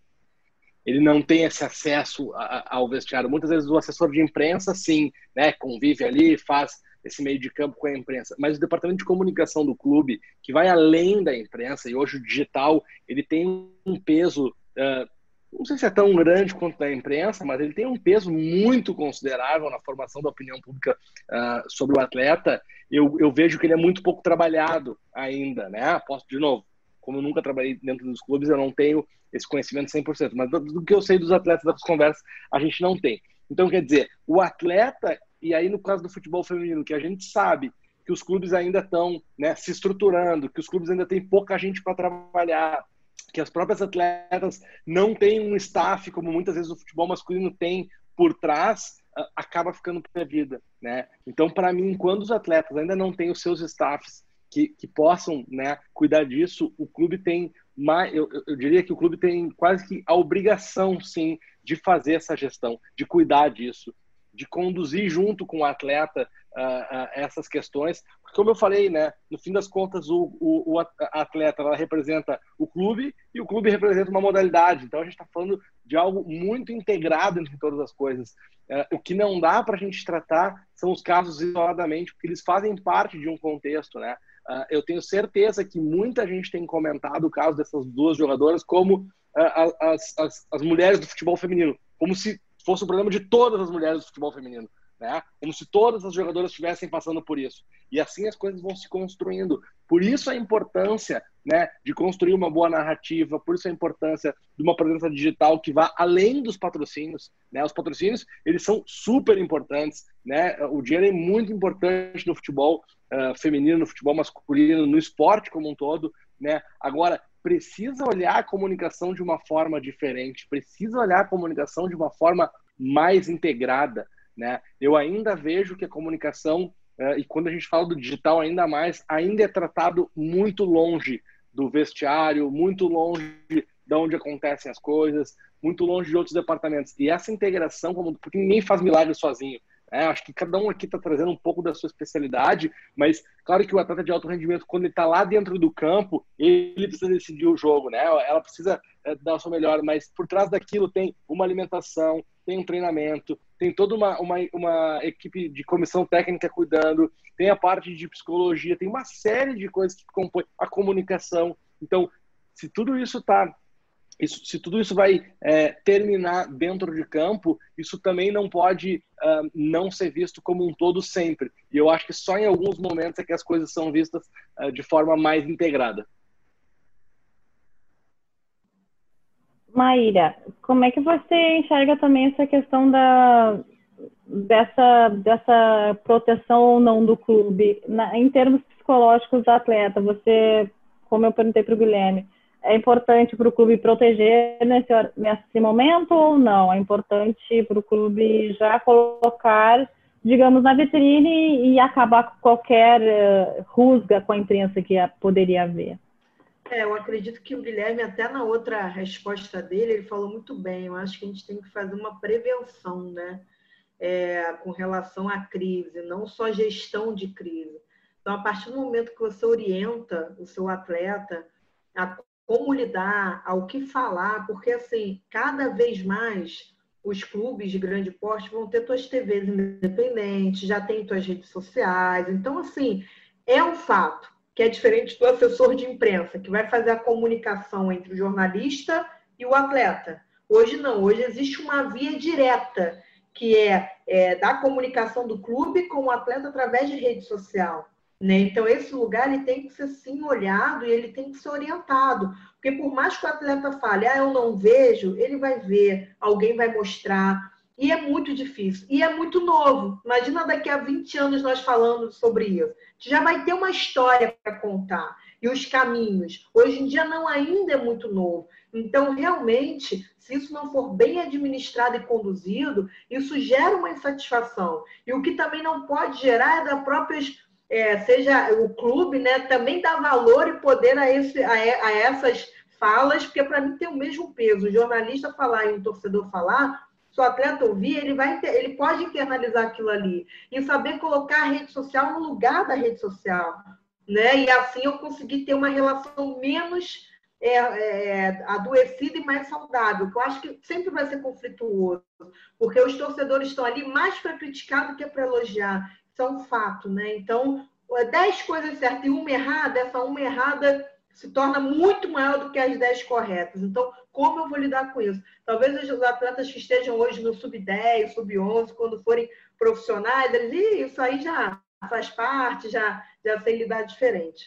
Ele não tem esse acesso ao vestiário. Muitas vezes o assessor de imprensa, sim, né, convive ali, faz esse meio de campo com a imprensa. Mas o departamento de comunicação do clube, que vai além da imprensa, e hoje o digital, ele tem um peso uh, não sei se é tão grande quanto da imprensa, mas ele tem um peso muito considerável na formação da opinião pública uh, sobre o atleta. Eu, eu vejo que ele é muito pouco trabalhado ainda, né? Posso, de novo, como eu nunca trabalhei dentro dos clubes, eu não tenho esse conhecimento 100%, mas do, do que eu sei dos atletas das conversas, a gente não tem. Então, quer dizer, o atleta, e aí no caso do futebol feminino, que a gente sabe que os clubes ainda estão né, se estruturando, que os clubes ainda têm pouca gente para trabalhar, que as próprias atletas não têm um staff, como muitas vezes o futebol masculino tem por trás, acaba ficando para a vida, né? Então, para mim, quando os atletas ainda não têm os seus staffs que, que possam né, cuidar disso, o clube tem eu, eu diria que o clube tem quase que a obrigação, sim, de fazer essa gestão, de cuidar disso, de conduzir junto com o atleta uh, uh, essas questões. Porque, como eu falei, né, no fim das contas, o, o, o, atleta representa o clube e o clube representa uma modalidade. Então, a gente está falando de algo muito integrado entre todas as coisas. Uh, o que não dá para a gente tratar são os casos isoladamente, porque eles fazem parte de um contexto. Né? eu tenho certeza que muita gente tem comentado o caso dessas duas jogadoras como as, as, as mulheres do futebol feminino, como se fosse o problema de todas as mulheres do futebol feminino. Né? Como se todas as jogadoras estivessem passando por isso. E assim as coisas vão se construindo. Por isso a importância né, de construir uma boa narrativa, por isso a importância de uma presença digital que vá além dos patrocínios. Né? Os patrocínios eles são super importantes. Né? O dinheiro é muito importante no futebol uh, feminino, no futebol masculino, no esporte como um todo. Né? Agora, precisa olhar a comunicação de uma forma diferente, precisa olhar a comunicação de uma forma mais integrada. Né? Eu ainda vejo que a comunicação, eh, e quando a gente fala do digital ainda mais, ainda é tratado muito longe do vestiário, muito longe de onde acontecem as coisas, muito longe de outros departamentos. E essa integração, porque ninguém faz milagre sozinho. É, acho que cada um aqui está trazendo um pouco da sua especialidade, mas claro que o atleta de alto rendimento, quando ele está lá dentro do campo, ele precisa decidir o jogo, né? Ela precisa é, dar o seu melhor, mas por trás daquilo tem uma alimentação, tem um treinamento, tem toda uma, uma, uma equipe de comissão técnica cuidando, tem a parte de psicologia, tem uma série de coisas que compõem a comunicação. Então, se tudo isso está isso, se tudo isso vai é, terminar dentro de campo, isso também não pode uh, não ser visto como um todo sempre. E eu acho que só em alguns momentos é que as coisas são vistas uh, de forma mais integrada. Maíra, como é que você enxerga também essa questão da, dessa, dessa proteção ou não do clube? Na, em termos psicológicos do atleta, você, como eu perguntei para o Guilherme, é importante para o clube proteger nesse, nesse momento ou não? É importante para o clube já colocar, digamos, na vitrine e acabar com qualquer uh, rusga com a imprensa que poderia haver? É, eu acredito que o Guilherme, até na outra resposta dele, ele falou muito bem. Eu acho que a gente tem que fazer uma prevenção, né? É, com relação à crise, não só gestão de crise. Então, a partir do momento que você orienta o seu atleta a como lidar, ao que falar, porque assim, cada vez mais os clubes de grande porte vão ter suas TVs independentes, já tem suas redes sociais. Então, assim, é um fato que é diferente do assessor de imprensa, que vai fazer a comunicação entre o jornalista e o atleta. Hoje não, hoje existe uma via direta, que é, é da comunicação do clube com o atleta através de rede social. Né? Então, esse lugar ele tem que ser sim olhado e ele tem que ser orientado. Porque por mais que o atleta fale, ah, eu não vejo, ele vai ver, alguém vai mostrar. E é muito difícil. E é muito novo. Imagina daqui a 20 anos nós falando sobre isso. Já vai ter uma história para contar. E os caminhos. Hoje em dia não ainda é muito novo. Então, realmente, se isso não for bem administrado e conduzido, isso gera uma insatisfação. E o que também não pode gerar é da próprias é, seja o clube, né, também dá valor e poder a, esse, a, a essas falas, porque para mim tem o mesmo peso. O jornalista falar e o torcedor falar, se o atleta ouvir, ele, vai, ele pode internalizar aquilo ali e saber colocar a rede social no lugar da rede social. Né? E assim eu consegui ter uma relação menos é, é, adoecida e mais saudável, que eu acho que sempre vai ser conflituoso, porque os torcedores estão ali mais para criticar do que para elogiar isso é fato, né? Então, dez coisas certas e uma errada, essa uma errada se torna muito maior do que as dez corretas. Então, como eu vou lidar com isso? Talvez os atletas que estejam hoje no sub-10, sub-11, quando forem profissionais, eles, isso aí já faz parte, já, já sei lidar diferente.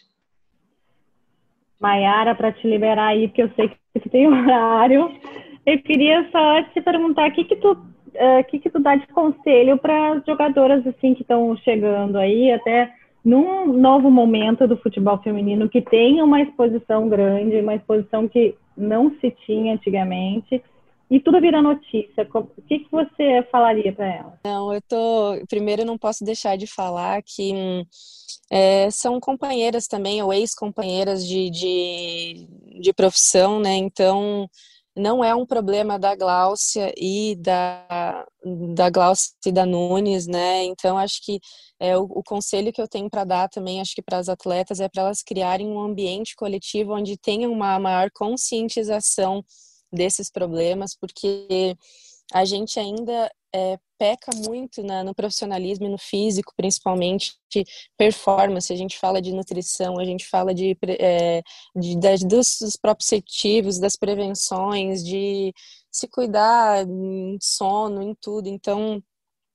Maiara, para te liberar aí, porque eu sei que tu tem horário, eu queria só te perguntar o que, que tu uh, que, que tu dá de conselho para as jogadoras assim que estão chegando aí, até num novo momento do futebol feminino que tem uma exposição grande, uma exposição que não se tinha antigamente. e tudo vira notícia. O que, que você falaria para ela? Não, eu tô. Primeiro, eu não posso deixar de falar que é, são companheiras também, ou ex-companheiras de, de, de profissão, né? Então, não é um problema da Gláucia e da, da Gláucia e da Nunes, né? Então, acho que é, o, o conselho que eu tenho para dar também, acho que para as atletas, é para elas criarem um ambiente coletivo onde tenham uma maior conscientização desses problemas, porque a gente ainda é, peca muito na, no profissionalismo e no físico, principalmente de performance. A gente fala de nutrição, a gente fala de, é, de das, dos, proprioceptivos, das prevenções, de se cuidar em sono, em tudo. Então,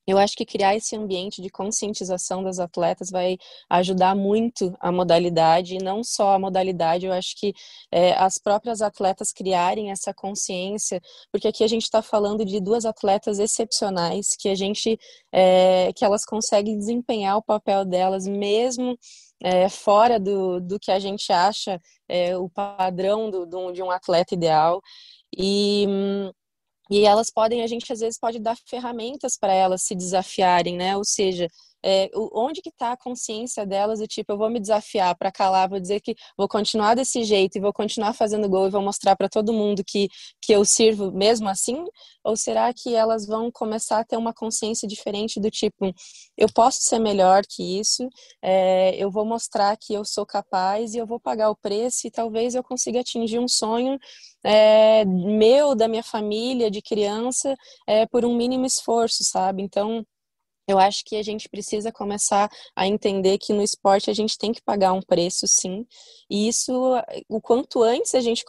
eu acho que criar esse ambiente de conscientização das atletas vai ajudar muito a modalidade, e não só a modalidade, eu acho que é, as próprias atletas criarem essa consciência, porque aqui a gente está falando de duas atletas excepcionais, que a gente, é, que elas conseguem desempenhar o papel delas mesmo é, fora do, do que a gente acha é, o padrão do, do, de um atleta ideal. E hum, e elas podem, a gente às vezes pode dar ferramentas para elas se desafiarem, né? Ou seja, é, onde que está a consciência delas do tipo, eu vou me desafiar para calar, vou dizer que vou continuar desse jeito e vou continuar fazendo gol e vou mostrar para todo mundo que, que eu sirvo mesmo assim? Ou será que elas vão começar a ter uma consciência diferente do tipo, eu posso ser melhor que isso, é, eu vou mostrar que eu sou capaz e eu vou pagar o preço e talvez eu consiga atingir um sonho é, meu, da minha família, de criança, é, por um mínimo esforço, sabe? Então, eu acho que a gente precisa começar a entender que no esporte a gente tem que pagar um preço, sim. E isso, o quanto antes a gente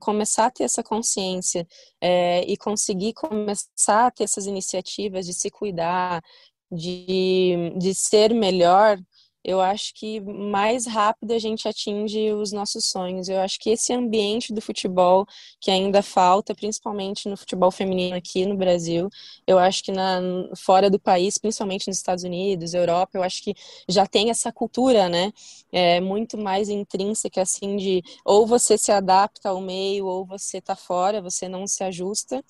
começar a ter essa consciência é, e conseguir começar a ter essas iniciativas de se cuidar, de, de ser melhor, eu acho que mais rápido a gente atinge os nossos sonhos. Eu acho que esse ambiente do futebol que ainda falta, principalmente no futebol feminino aqui no Brasil, eu acho que na, fora do país, principalmente nos Estados Unidos, Europa, eu acho que já tem essa cultura, né? É muito mais intrínseca, assim, de ou você se adapta ao meio, ou você tá fora, você não se ajusta.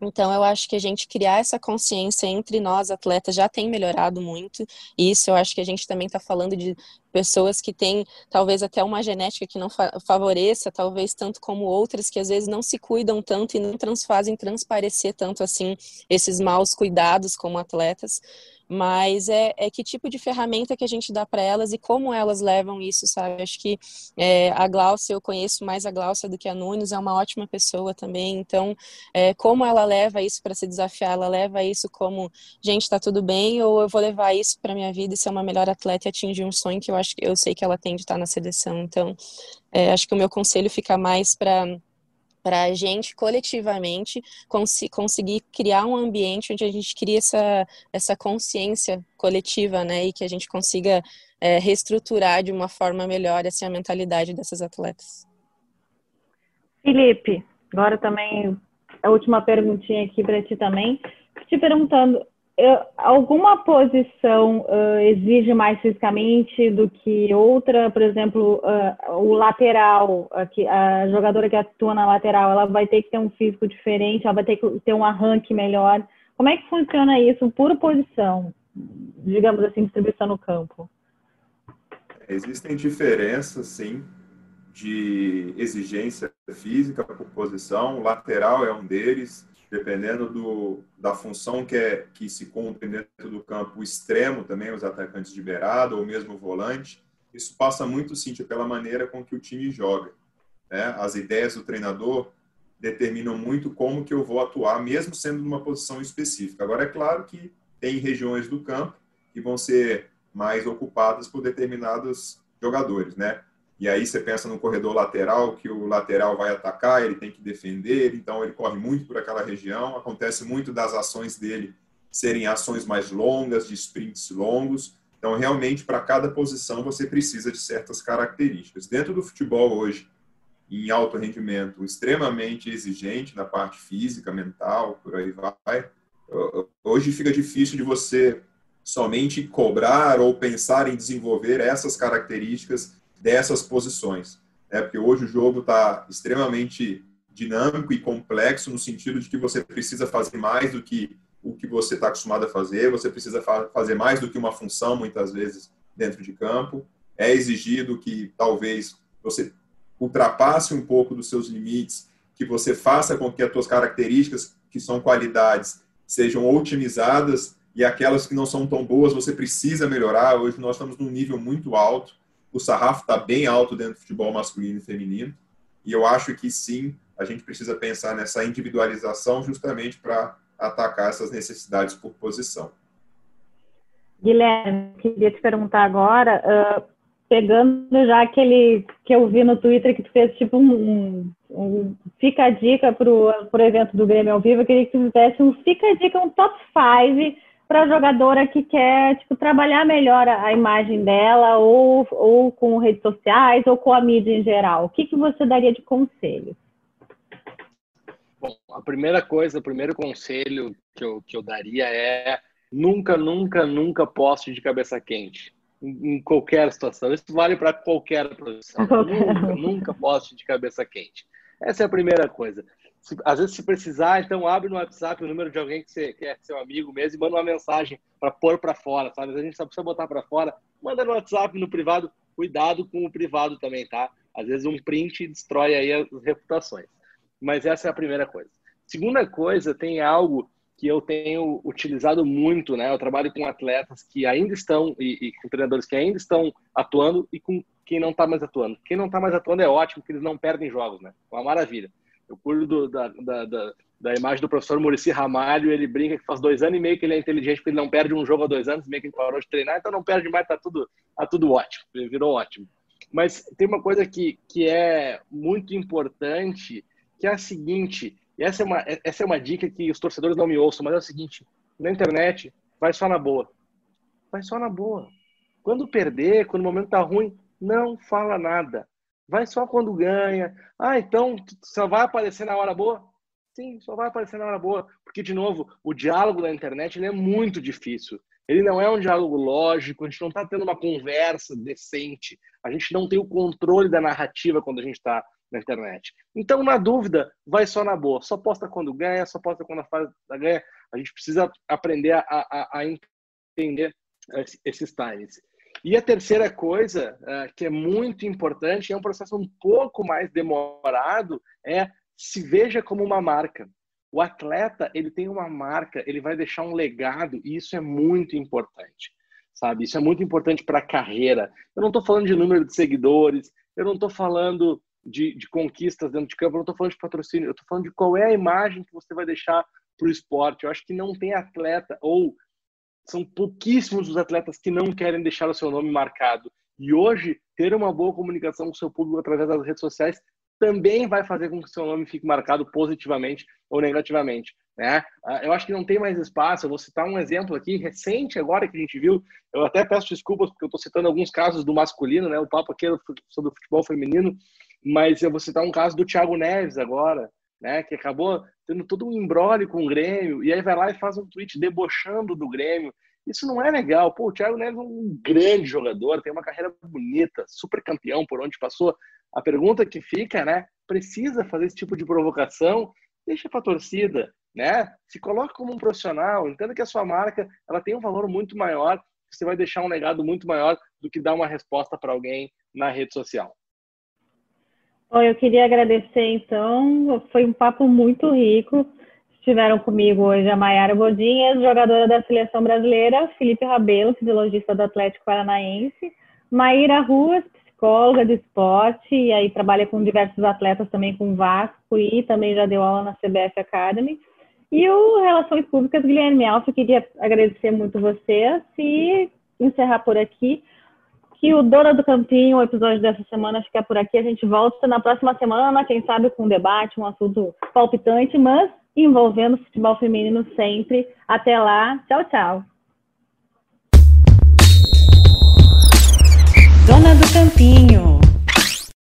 Então, eu acho que a gente criar essa consciência entre nós, atletas, já tem melhorado muito. E isso eu acho que a gente também está falando de pessoas que têm talvez até uma genética que não favoreça, talvez tanto como outras que às vezes não se cuidam tanto e não trans fazem transparecer tanto assim esses maus cuidados como atletas mas é, é que tipo de ferramenta que a gente dá para elas e como elas levam isso, sabe? Acho que é, a Glaucia, eu conheço mais a Glaucia do que a Nunes, é uma ótima pessoa também, então é, como ela leva isso para se desafiar, ela leva isso como, gente, está tudo bem, ou eu vou levar isso para minha vida e ser uma melhor atleta e atingir um sonho que eu acho que eu sei que ela tem de estar na seleção, então é, acho que o meu conselho fica mais para para a gente coletivamente cons conseguir criar um ambiente onde a gente cria essa, essa consciência coletiva, né, e que a gente consiga é, reestruturar de uma forma melhor assim, a mentalidade dessas atletas. Felipe, agora também a última perguntinha aqui para ti também, te perguntando, alguma posição uh, exige mais fisicamente do que outra? Por exemplo, uh, o lateral, a, a jogadora que atua na lateral, ela vai ter que ter um físico diferente, ela vai ter que ter um arranque melhor. Como é que funciona isso por posição, digamos assim, distribuição no campo? Existem diferenças, sim, de exigência física por posição. O lateral é um deles dependendo do, da função que, é, que se cumpre dentro do campo, o extremo também, os atacantes de beirada ou mesmo o volante. Isso passa muito, Cíntia, pela maneira com que o time joga. Né? As ideias do treinador determinam muito como que eu vou atuar, mesmo sendo numa posição específica. Agora, é claro que tem regiões do campo que vão ser mais ocupadas por determinados jogadores, né? E aí você pensa no corredor lateral, que o lateral vai atacar, ele tem que defender, então ele corre muito por aquela região. Acontece muito das ações dele serem ações mais longas, de sprints longos. Então, realmente, para cada posição, você precisa de certas características. Dentro do futebol hoje, em alto rendimento, extremamente exigente na parte física, mental, por aí vai. Hoje fica difícil de você somente cobrar ou pensar em desenvolver essas características dessas posições. Né? Porque hoje o jogo está extremamente dinâmico e complexo no sentido de que você precisa fazer mais do que o que você está acostumado a fazer, você precisa fa fazer mais do que uma função, muitas vezes, dentro de campo. É exigido que talvez você ultrapasse um pouco dos seus limites, que você faça com que as suas características, que são qualidades, sejam otimizadas e aquelas que não são tão boas você precisa melhorar. Hoje nós estamos num nível muito alto, o sarrafo está bem alto dentro do futebol masculino e feminino, e eu acho que sim, a gente precisa pensar nessa individualização justamente para atacar essas necessidades por posição. Guilherme, queria te perguntar agora, uh, pegando já aquele que eu vi no Twitter que tu fez tipo um, um, fica a dica para o evento do Grêmio ao vivo, eu queria que tu fizesse um fica a dica, um top 5 para a jogadora que quer tipo, trabalhar melhor a, imagem dela, ou, ou com redes sociais, ou com a mídia em geral? O que, que você daria de conselho? Bom, a primeira coisa, o primeiro conselho que eu, que eu daria é nunca, nunca, nunca poste de cabeça quente. Em, em qualquer situação. Isso vale para qualquer posição. nunca, nunca poste de cabeça quente. Essa é a primeira coisa. Se, às vezes, se precisar, então abre no WhatsApp o número de alguém que, você, que é seu amigo mesmo e manda uma mensagem para pôr para fora, sabe? A gente só precisa botar para fora, manda no WhatsApp, no privado. Cuidado com o privado também, tá? Às vezes um print destrói aí as reputações. Mas essa é a primeira coisa. Segunda coisa, tem algo que eu tenho utilizado muito, né? Eu trabalho com atletas que ainda estão e, e com treinadores que ainda estão atuando e com quem não está mais atuando. Quem não está mais atuando é ótimo, porque eles não perdem jogos, né? Uma maravilha. Eu cuido do, da, da, da, da, imagem do professor Murici Ramalho, ele brinca que faz dois anos e meio que ele é inteligente, porque ele não perde um jogo há dois anos, meio que ele parou de treinar, então não perde mais, tá tudo, tá tudo ótimo, virou ótimo. Mas tem uma coisa que, que é muito importante, que é a seguinte, e essa é, uma, essa é uma dica que os torcedores não me ouçam, mas é o seguinte, na internet, vai só na boa. Vai só na boa. Quando perder, quando o momento tá ruim, não fala nada. Vai só quando ganha. Ah, então só vai aparecer na hora boa? Sim, só vai aparecer na hora boa. Porque, de novo, o diálogo na internet ele é muito difícil. Ele não é um diálogo lógico, a gente não está tendo uma conversa decente, a gente não tem o controle da narrativa quando a gente está na internet. Então, na dúvida, vai só na boa. Só posta quando ganha, só posta quando a fase ganha. A gente precisa aprender a, a, a entender esses times. E a terceira coisa, uh, que é muito importante, é um processo um pouco mais demorado, é se veja como uma marca. O atleta, ele tem uma marca, ele vai deixar um legado, e isso é muito importante, sabe? Isso é muito importante para a carreira. Eu não estou falando de número de seguidores, eu não estou falando de, de, conquistas dentro de campo, eu não estou falando de patrocínio, eu estou falando de qual é a imagem que você vai deixar para o esporte. Eu acho que não tem atleta, ou são pouquíssimos os atletas que não querem deixar o seu nome marcado. E hoje, ter uma boa comunicação com o seu público através das redes sociais também vai fazer com que o seu nome fique marcado positivamente ou negativamente. Né? Ah, eu acho que não tem mais espaço. Eu vou citar um exemplo aqui recente, agora que a gente viu. Eu até peço desculpas porque eu estou citando alguns casos do masculino, né? o papo aqui é sobre o futebol feminino, mas eu vou citar um caso do Thiago Neves agora, né? que acabou tendo todo um embrólio com o Grêmio, e aí vai lá e faz um tweet debochando do Grêmio. Isso não é legal. Pô, o Thiago Neves é um grande jogador, tem uma carreira bonita, super campeão por onde passou. A pergunta que fica, né? Precisa fazer esse tipo de provocação? Deixa para a torcida, né? Se coloque como um profissional, entenda que a sua marca ela tem um valor muito maior, você vai deixar um legado muito maior do que dar uma resposta para alguém na rede social. Bom, eu queria agradecer, então, foi um papo muito rico. Estiveram comigo hoje a Mayara Bodinhas, jogadora da Seleção Brasileira, Felipe Rabelo, fisiologista do Atlético Paranaense, Maíra Ruas, psicóloga do esporte, e aí trabalha com diversos atletas também com Vasco e também já deu aula na CBF Academy. E o Relações Públicas, Guilherme Alfa, queria agradecer muito vocês e encerrar por aqui que o Dona do Campinho, o episódio dessa semana fica por aqui. A gente volta na próxima semana, quem sabe com um debate, um assunto palpitante, mas envolvendo futebol feminino sempre. Até lá. Tchau, tchau. Dona do Campinho.